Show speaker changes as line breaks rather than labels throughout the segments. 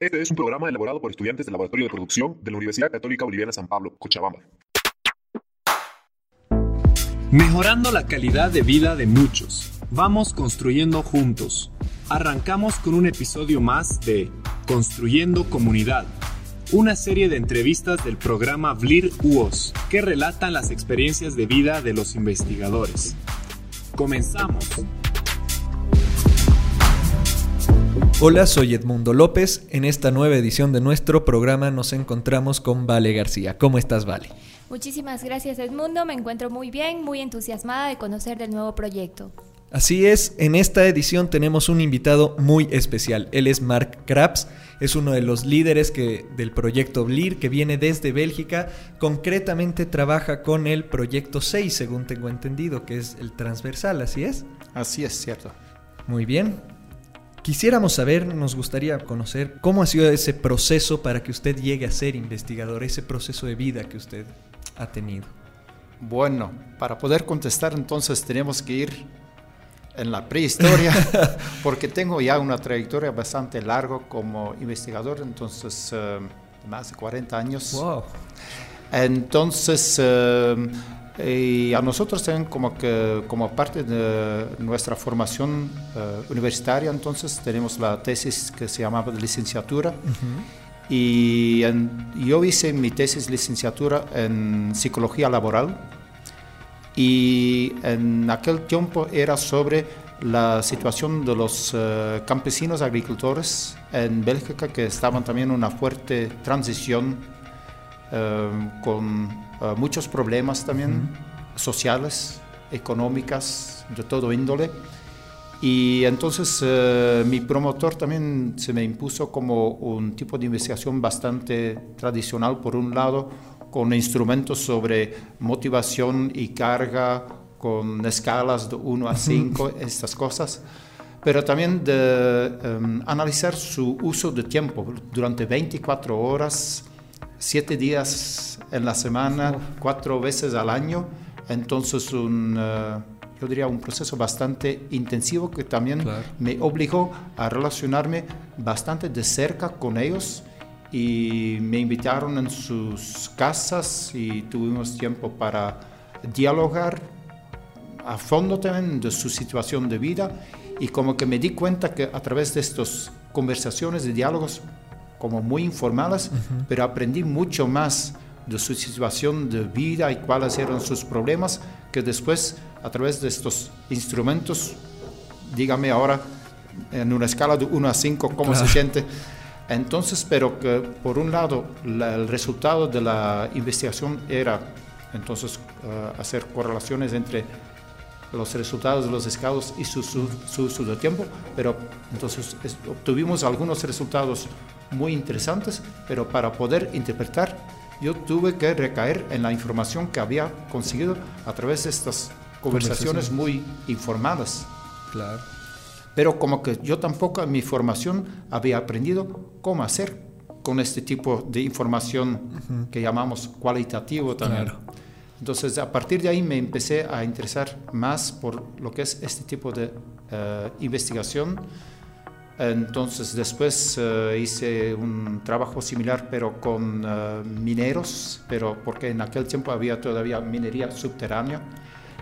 Este es un programa elaborado por estudiantes del Laboratorio de Producción de la Universidad Católica Boliviana San Pablo, Cochabamba.
Mejorando la calidad de vida de muchos. Vamos construyendo juntos. Arrancamos con un episodio más de Construyendo Comunidad, una serie de entrevistas del programa VLIR UOS que relatan las experiencias de vida de los investigadores. Comenzamos.
Hola, soy Edmundo López. En esta nueva edición de nuestro programa nos encontramos con Vale García. ¿Cómo estás, Vale?
Muchísimas gracias, Edmundo. Me encuentro muy bien, muy entusiasmada de conocer del nuevo proyecto.
Así es, en esta edición tenemos un invitado muy especial. Él es Mark Krabs, es uno de los líderes que, del proyecto BLIR que viene desde Bélgica. Concretamente trabaja con el proyecto 6, según tengo entendido, que es el transversal, ¿así es?
Así es, cierto.
Muy bien. Quisiéramos saber, nos gustaría conocer cómo ha sido ese proceso para que usted llegue a ser investigador, ese proceso de vida que usted ha tenido.
Bueno, para poder contestar entonces tenemos que ir en la prehistoria, porque tengo ya una trayectoria bastante larga como investigador, entonces uh, más de 40 años.
Wow.
Entonces, uh, y a nosotros también como que como parte de nuestra formación uh, universitaria, entonces tenemos la tesis que se llamaba de licenciatura. Uh -huh. Y en, yo hice mi tesis licenciatura en psicología laboral y en aquel tiempo era sobre la situación de los uh, campesinos agricultores en Bélgica que estaban también en una fuerte transición con uh, muchos problemas también sociales, económicas, de todo índole. Y entonces uh, mi promotor también se me impuso como un tipo de investigación bastante tradicional, por un lado, con instrumentos sobre motivación y carga, con escalas de 1 a 5, estas cosas, pero también de um, analizar su uso de tiempo durante 24 horas, 7 días en la semana, 4 veces al año. Entonces, un, uh, yo diría un proceso bastante intensivo que también claro. me obligó a relacionarme bastante de cerca con ellos y me invitaron en sus casas y tuvimos tiempo para dialogar a fondo también de su situación de vida y como que me di cuenta que a través de estas conversaciones y diálogos como muy informales, uh -huh. pero aprendí mucho más de su situación de vida y cuáles eran sus problemas que después a través de estos instrumentos, dígame ahora en una escala de 1 a 5 cómo claro. se siente entonces, pero que por un lado la, el resultado de la investigación era entonces uh, hacer correlaciones entre los resultados de los escados y su, su, su uso de tiempo, pero entonces es, obtuvimos algunos resultados muy interesantes, pero para poder interpretar yo tuve que recaer en la información que había conseguido a través de estas conversaciones muy informadas.
Claro
pero como que yo tampoco en mi formación había aprendido cómo hacer con este tipo de información uh -huh. que llamamos cualitativo también. Claro. Entonces, a partir de ahí me empecé a interesar más por lo que es este tipo de uh, investigación. Entonces, después uh, hice un trabajo similar, pero con uh, mineros, pero porque en aquel tiempo había todavía minería subterránea.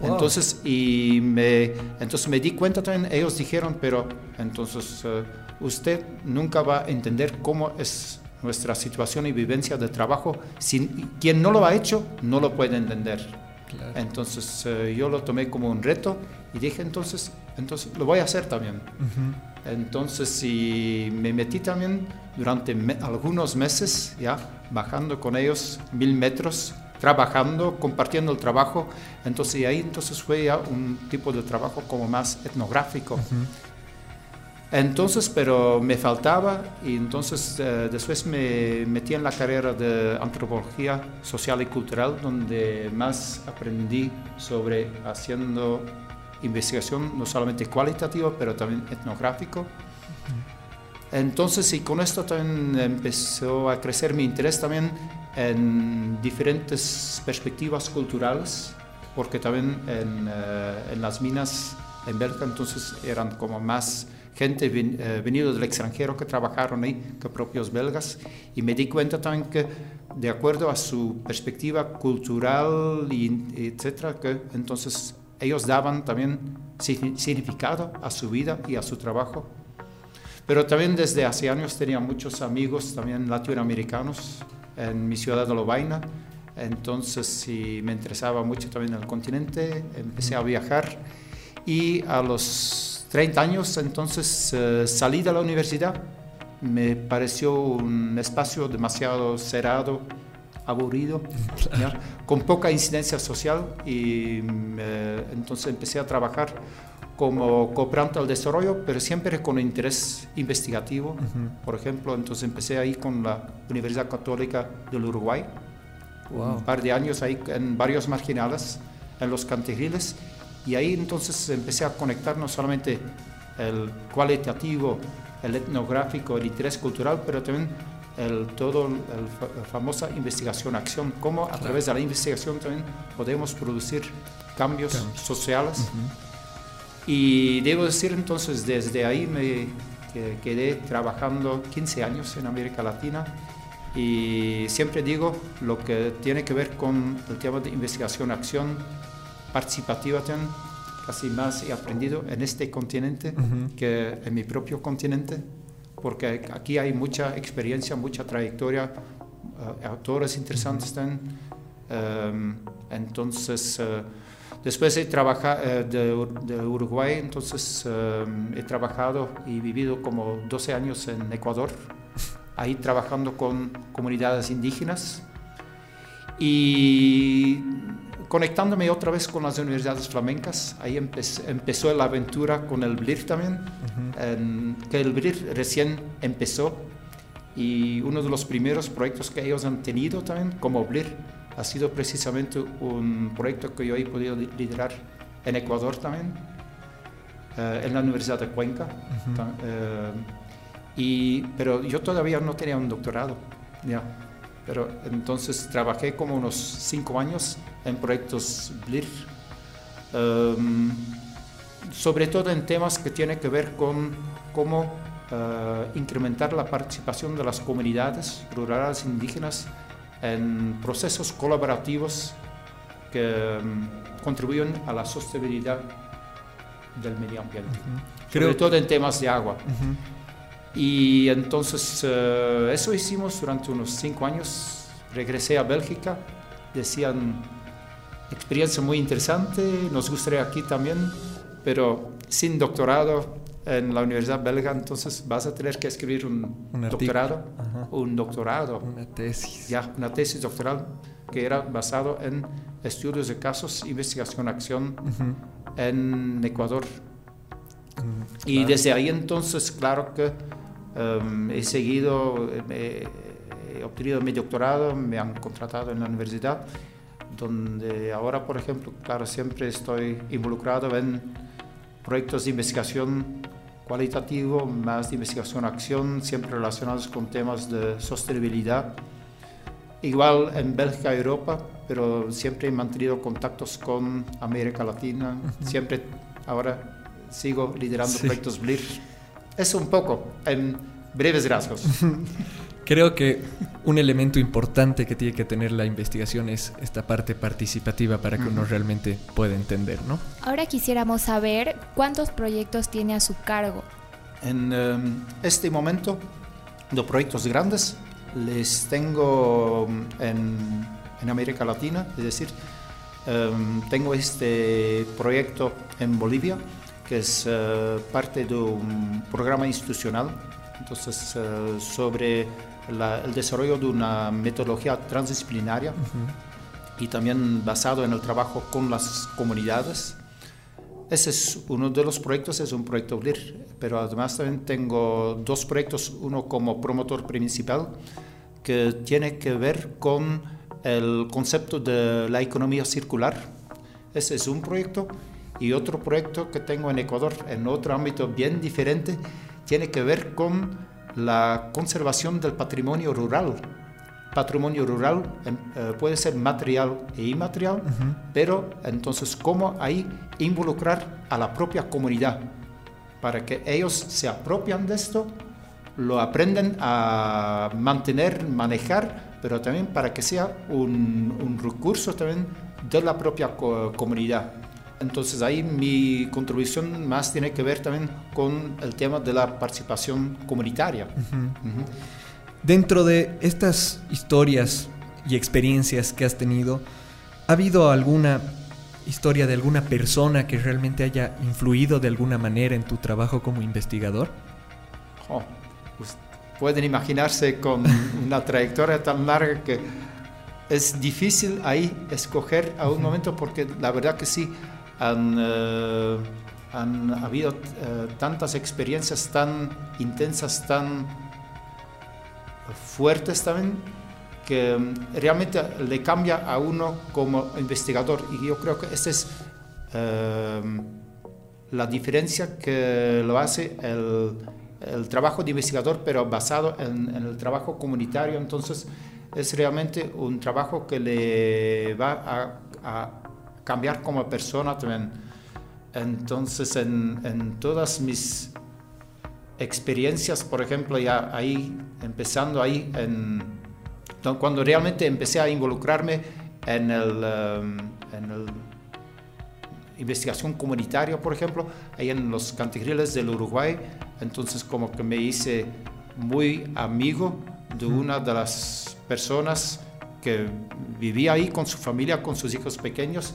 Wow. Entonces, y me, entonces me di cuenta también, ellos dijeron, pero entonces uh, usted nunca va a entender cómo es nuestra situación y vivencia de trabajo. Si, quien no lo ha hecho, no lo puede entender. Claro. Entonces yo lo tomé como un reto y dije, entonces, entonces lo voy a hacer también. Uh -huh. Entonces, y me metí también durante me algunos meses, ya, bajando con ellos mil metros trabajando, compartiendo el trabajo. Entonces, y ahí entonces fue ya un tipo de trabajo como más etnográfico. Uh -huh. Entonces, pero me faltaba y entonces eh, después me metí en la carrera de antropología social y cultural, donde más aprendí sobre haciendo investigación no solamente cualitativa, pero también etnográfico. Entonces, y con esto también empezó a crecer mi interés también en diferentes perspectivas culturales, porque también en, uh, en las minas en Bélgica entonces eran como más gente ven, eh, venido del extranjero que trabajaron ahí, que propios belgas, y me di cuenta también que de acuerdo a su perspectiva cultural, y, etcétera, que entonces ellos daban también significado a su vida y a su trabajo. Pero también desde hace años tenía muchos amigos también latinoamericanos en mi ciudad de Lovaina, entonces sí, me interesaba mucho también el continente, empecé a viajar y a los 30 años entonces eh, salí de la universidad. Me pareció un espacio demasiado cerrado, aburrido, con poca incidencia social y eh, entonces empecé a trabajar como cooperante al desarrollo, pero siempre con interés investigativo. Por ejemplo, entonces empecé ahí con la Universidad Católica del Uruguay, un par de años ahí en varios marginales, en los cantigriles, y ahí entonces empecé a conectar no solamente el cualitativo, el etnográfico, el interés cultural, pero también el, todo la famosa investigación-acción, cómo a través de la investigación también podemos producir cambios, sociales. Y debo decir entonces, desde ahí me quedé trabajando 15 años en América Latina y siempre digo lo que tiene que ver con el tema de investigación-acción participativa también, casi más he aprendido en este continente que en mi propio continente, porque aquí hay mucha experiencia, mucha trayectoria, uh, autores interesantes también. Um, entonces, uh, después he trabajado uh, de, de, Uruguay, entonces um, he trabajado y vivido como 12 años en Ecuador, ahí trabajando con comunidades indígenas. Y conectándome otra vez con las universidades flamencas, ahí empezó la aventura con el BLIR también, que el BLIR recién empezó y uno de los primeros proyectos que ellos han tenido también como BLIR ha sido precisamente un proyecto que yo he podido liderar en Ecuador también, eh, en la Universidad de Cuenca. Eh, y, pero yo todavía no tenía un doctorado, ya. Pero entonces trabajé como unos cinco años en proyectos BLIR, um, sobre todo en temas que tienen que ver con cómo uh, incrementar la participación de las comunidades rurales indígenas en procesos colaborativos que um, contribuyen a la sostenibilidad del medio ambiente, sobre todo en temas de agua. Y entonces uh, eso hicimos durante unos cinco años. Regresé a Bélgica, decían experiencia muy interesante, nos gustaría aquí también, pero sin doctorado en la Universidad Belga, entonces vas a tener que escribir un, doctorado, un doctorado,
una tesis.
Ya, una tesis doctoral que era basado en estudios de casos, investigación, acción en Ecuador. Mm, y desde ahí entonces, claro que um, he seguido, he obtenido mi doctorado, me han contratado en la universidad donde ahora, por ejemplo, claro, siempre estoy involucrado en proyectos de investigación cualitativo, más de investigación-acción, siempre relacionados con temas de sostenibilidad. Igual en Bélgica y Europa, pero siempre he mantenido contactos con América Latina, siempre ahora sigo liderando proyectos BLIR. Es un poco, en breves rasgos.
Creo que un elemento importante que tiene que tener la investigación es esta parte participativa para que uno realmente pueda entender, ¿no?
Ahora quisiéramos saber cuántos proyectos tiene a su cargo.
En em, este momento, de proyectos grandes, les tengo en, en América Latina, es decir, em, tengo este proyecto en Bolivia, que es eh, parte de un programa institucional, entonces eh, sobre el desarrollo de una metodología transdisciplinaria y también basado en el trabajo con las comunidades. Ese es uno de los proyectos, es un proyecto BLIR, pero además también tengo dos proyectos, uno como promotor principal, que tiene que ver con el concepto de la economía circular. Ese es un proyecto. Y otro proyecto que tengo en Ecuador, en otro ámbito bien diferente, tiene que ver con la conservación del patrimonio rural. Patrimonio rural em, eh, puede ser material e inmaterial, pero entonces cómo ahí involucrar a la propia comunidad para que ellos se apropian de esto, lo aprenden a mantener, manejar, pero también para que sea un, un recurso también de la propia comunidad. Entonces ahí mi contribución más tiene que ver también con el tema de la participación comunitaria.
Dentro de estas historias y experiencias que has tenido, ¿ha habido alguna historia de alguna persona que realmente haya influido de alguna manera en tu trabajo como investigador?
Oh, pues pueden imaginarse con una trayectoria tan larga que es difícil ahí escoger a un momento porque la verdad que sí han, eh, han habido eh, tantas experiencias tan intensas, tan fuertes también que realmente le cambia a uno como investigador. Y yo creo que esa es em, la diferencia que lo hace el, trabajo de investigador, pero basado en, el trabajo comunitario. Entonces, es realmente un trabajo que le va a cambiar como persona también. Entonces, en, en todas mis experiencias, por ejemplo, ya ahí, empezando ahí en cuando realmente empecé a involucrarme en el, investigación comunitaria, por ejemplo, ahí en los cantigriles del Uruguay, entonces como que me hice muy amigo de una de las personas que vivía ahí con su familia, con sus hijos pequeños,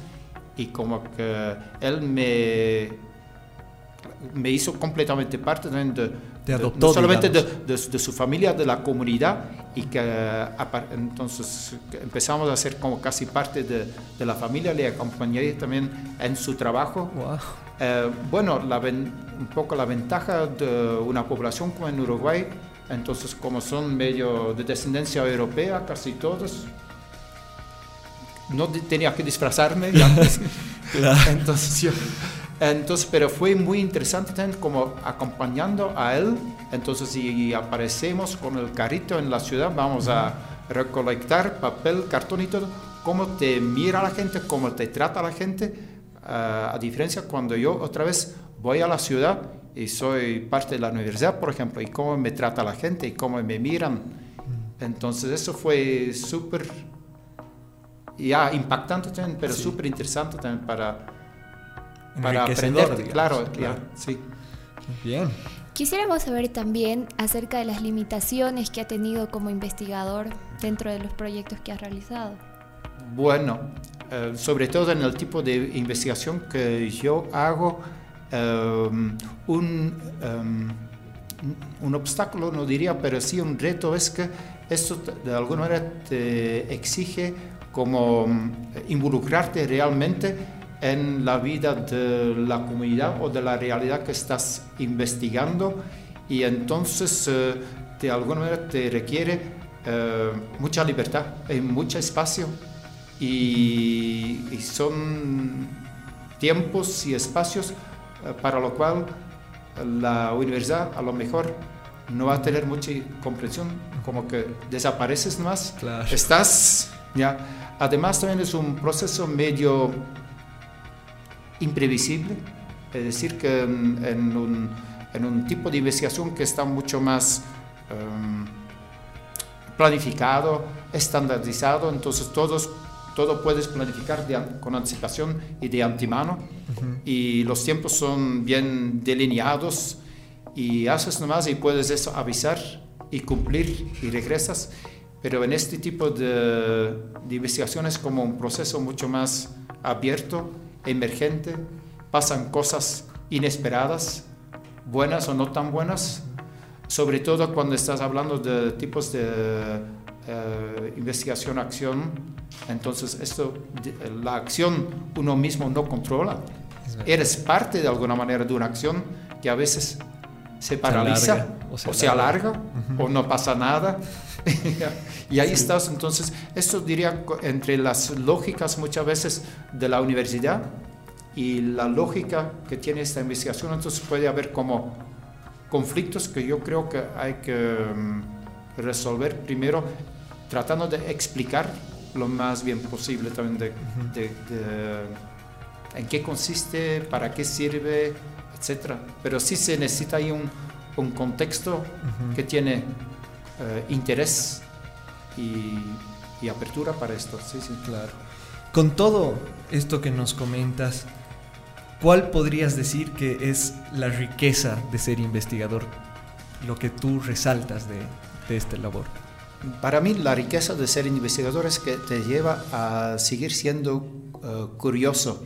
y como que él me, me hizo completamente parte de, no solamente de, su familia, de la comunidad, y que entonces empezamos a ser como casi parte de, la familia, le acompañé también en su trabajo. Eh, bueno, la, un poco la ventaja de una población como en Uruguay, entonces como son medio de descendencia europea, casi todos, no tenía que disfrazarme. Entonces yo entonces, pero fue muy interesante también como acompañando a él. Entonces, si aparecemos con el carrito en la ciudad, vamos a recolectar papel, cartón y todo. Cómo te mira la gente, cómo te trata la gente. Uh, a diferencia cuando yo otra vez voy a la ciudad y soy parte de la universidad, por ejemplo, y cómo me trata la gente y cómo me miran. Entonces, eso fue súper, ya impactante también, pero súper interesante también para para aprender, claro, claro, sí.
Bien. Quisiéramos saber también acerca de las limitaciones que ha tenido como investigador dentro de los proyectos que ha realizado.
Bueno, eh, sobre todo en el tipo de investigación que yo hago, eh, un, eh, un obstáculo, no diría, pero sí un reto es que esto de alguna manera te exige como involucrarte realmente en la vida de la comunidad o de la realidad que estás investigando. Y entonces eh, de alguna manera te requiere eh, mucha libertad y mucho espacio. Y, son tiempos y espacios eh, para lo cual la universidad a lo mejor no va a tener mucha comprensión, como que desapareces más, estás, ya. Además también es un proceso medio imprevisible, es decir, que en, un, en un, tipo de investigación que está mucho más em, planificado, estandarizado, entonces todos, todo puedes planificar con anticipación y de antemano, y los tiempos son bien delineados, y haces nomás y puedes eso avisar y cumplir y regresas. Pero en este tipo de, de investigación es como un proceso mucho más abierto emergente, pasan cosas inesperadas, buenas o no tan buenas, sobre todo cuando estás hablando de tipos de eh, investigación-acción, entonces esto, la acción uno mismo no controla. Eres parte de alguna manera de una acción que a veces se paraliza o se, alarga o no pasa nada. y ahí estás, entonces, esto diría entre las lógicas muchas veces de la universidad y la lógica que tiene esta investigación, entonces puede haber como conflictos que yo creo que hay que mm, resolver primero tratando de explicar lo más bien posible también de, en qué consiste, para qué sirve, etc. Pero sí se necesita ahí un, un contexto que tiene eh, interés y, y, apertura para esto. Sí, sí.
Claro. Con todo esto que nos comentas, ¿cuál podrías decir que es la riqueza de ser investigador? Lo que tú resaltas de, de esta labor.
Para mí la riqueza de ser investigador es que te lleva a seguir siendo eh, curioso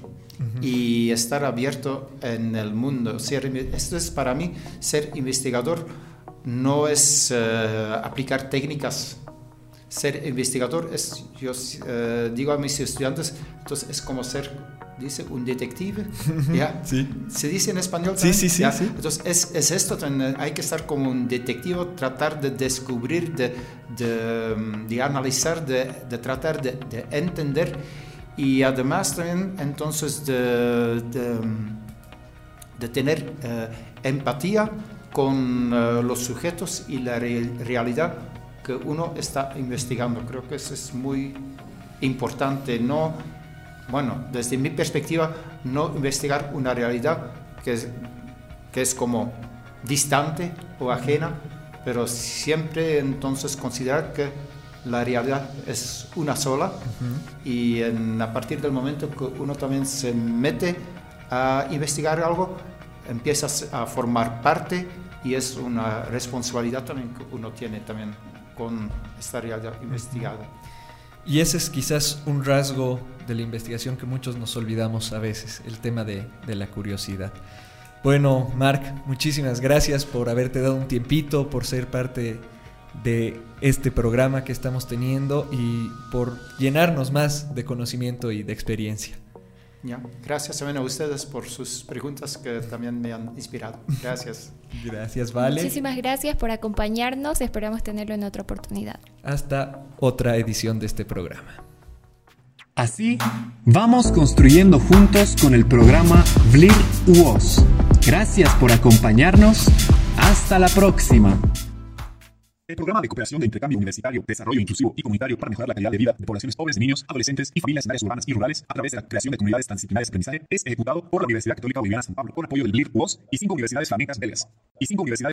y estar abierto en el mundo. esto es para mí, ser investigador no es eh, aplicar técnicas. Ser investigador es, yo eh, digo a mis estudiantes, entonces es como ser dice un detective, ¿ya?
Sí.
¿Se dice en español?
Sí, sí, sí,
Entonces es, es, esto, hay que estar como un detective, tratar de descubrir, de, de, de analizar, de, de tratar de, de, entender y además también entonces de, de tener eh, empatía con eh, los sujetos y la realidad que uno está investigando. Creo que eso es muy importante, no bueno, desde mi perspectiva, no investigar una realidad que es, que es como distante o ajena, pero siempre entonces considerar que la realidad es una sola y a partir del momento que uno también se mete a investigar algo, empiezas a formar parte y es una responsabilidad también que uno tiene también con esta realidad investigada.
Y ese es quizás un rasgo de la investigación que muchos nos olvidamos a veces, el tema de, la curiosidad. Bueno, Marc, muchísimas gracias por haberte dado un tiempito, por ser parte de este programa que estamos teniendo y por llenarnos más de conocimiento y de experiencia.
Gracias también a ustedes por sus preguntas que también me han inspirado. Gracias.
gracias, Vale.
Muchísimas gracias por acompañarnos. Esperamos tenerlo en otra oportunidad.
Hasta otra edición de este programa.
Así, vamos construyendo juntos con el programa VLIR UOS. Gracias por acompañarnos. Hasta la próxima.
El programa de cooperación de intercambio universitario, desarrollo inclusivo y comunitario para mejorar la calidad de vida de poblaciones pobres niños, adolescentes y familias en áreas urbanas y rurales a través de la creación de comunidades transdisciplinarias de aprendizaje es ejecutado por la Universidad Católica Boliviana San Pablo con apoyo del BLIR UOS y cinco universidades flamencas belgas. Y cinco universidades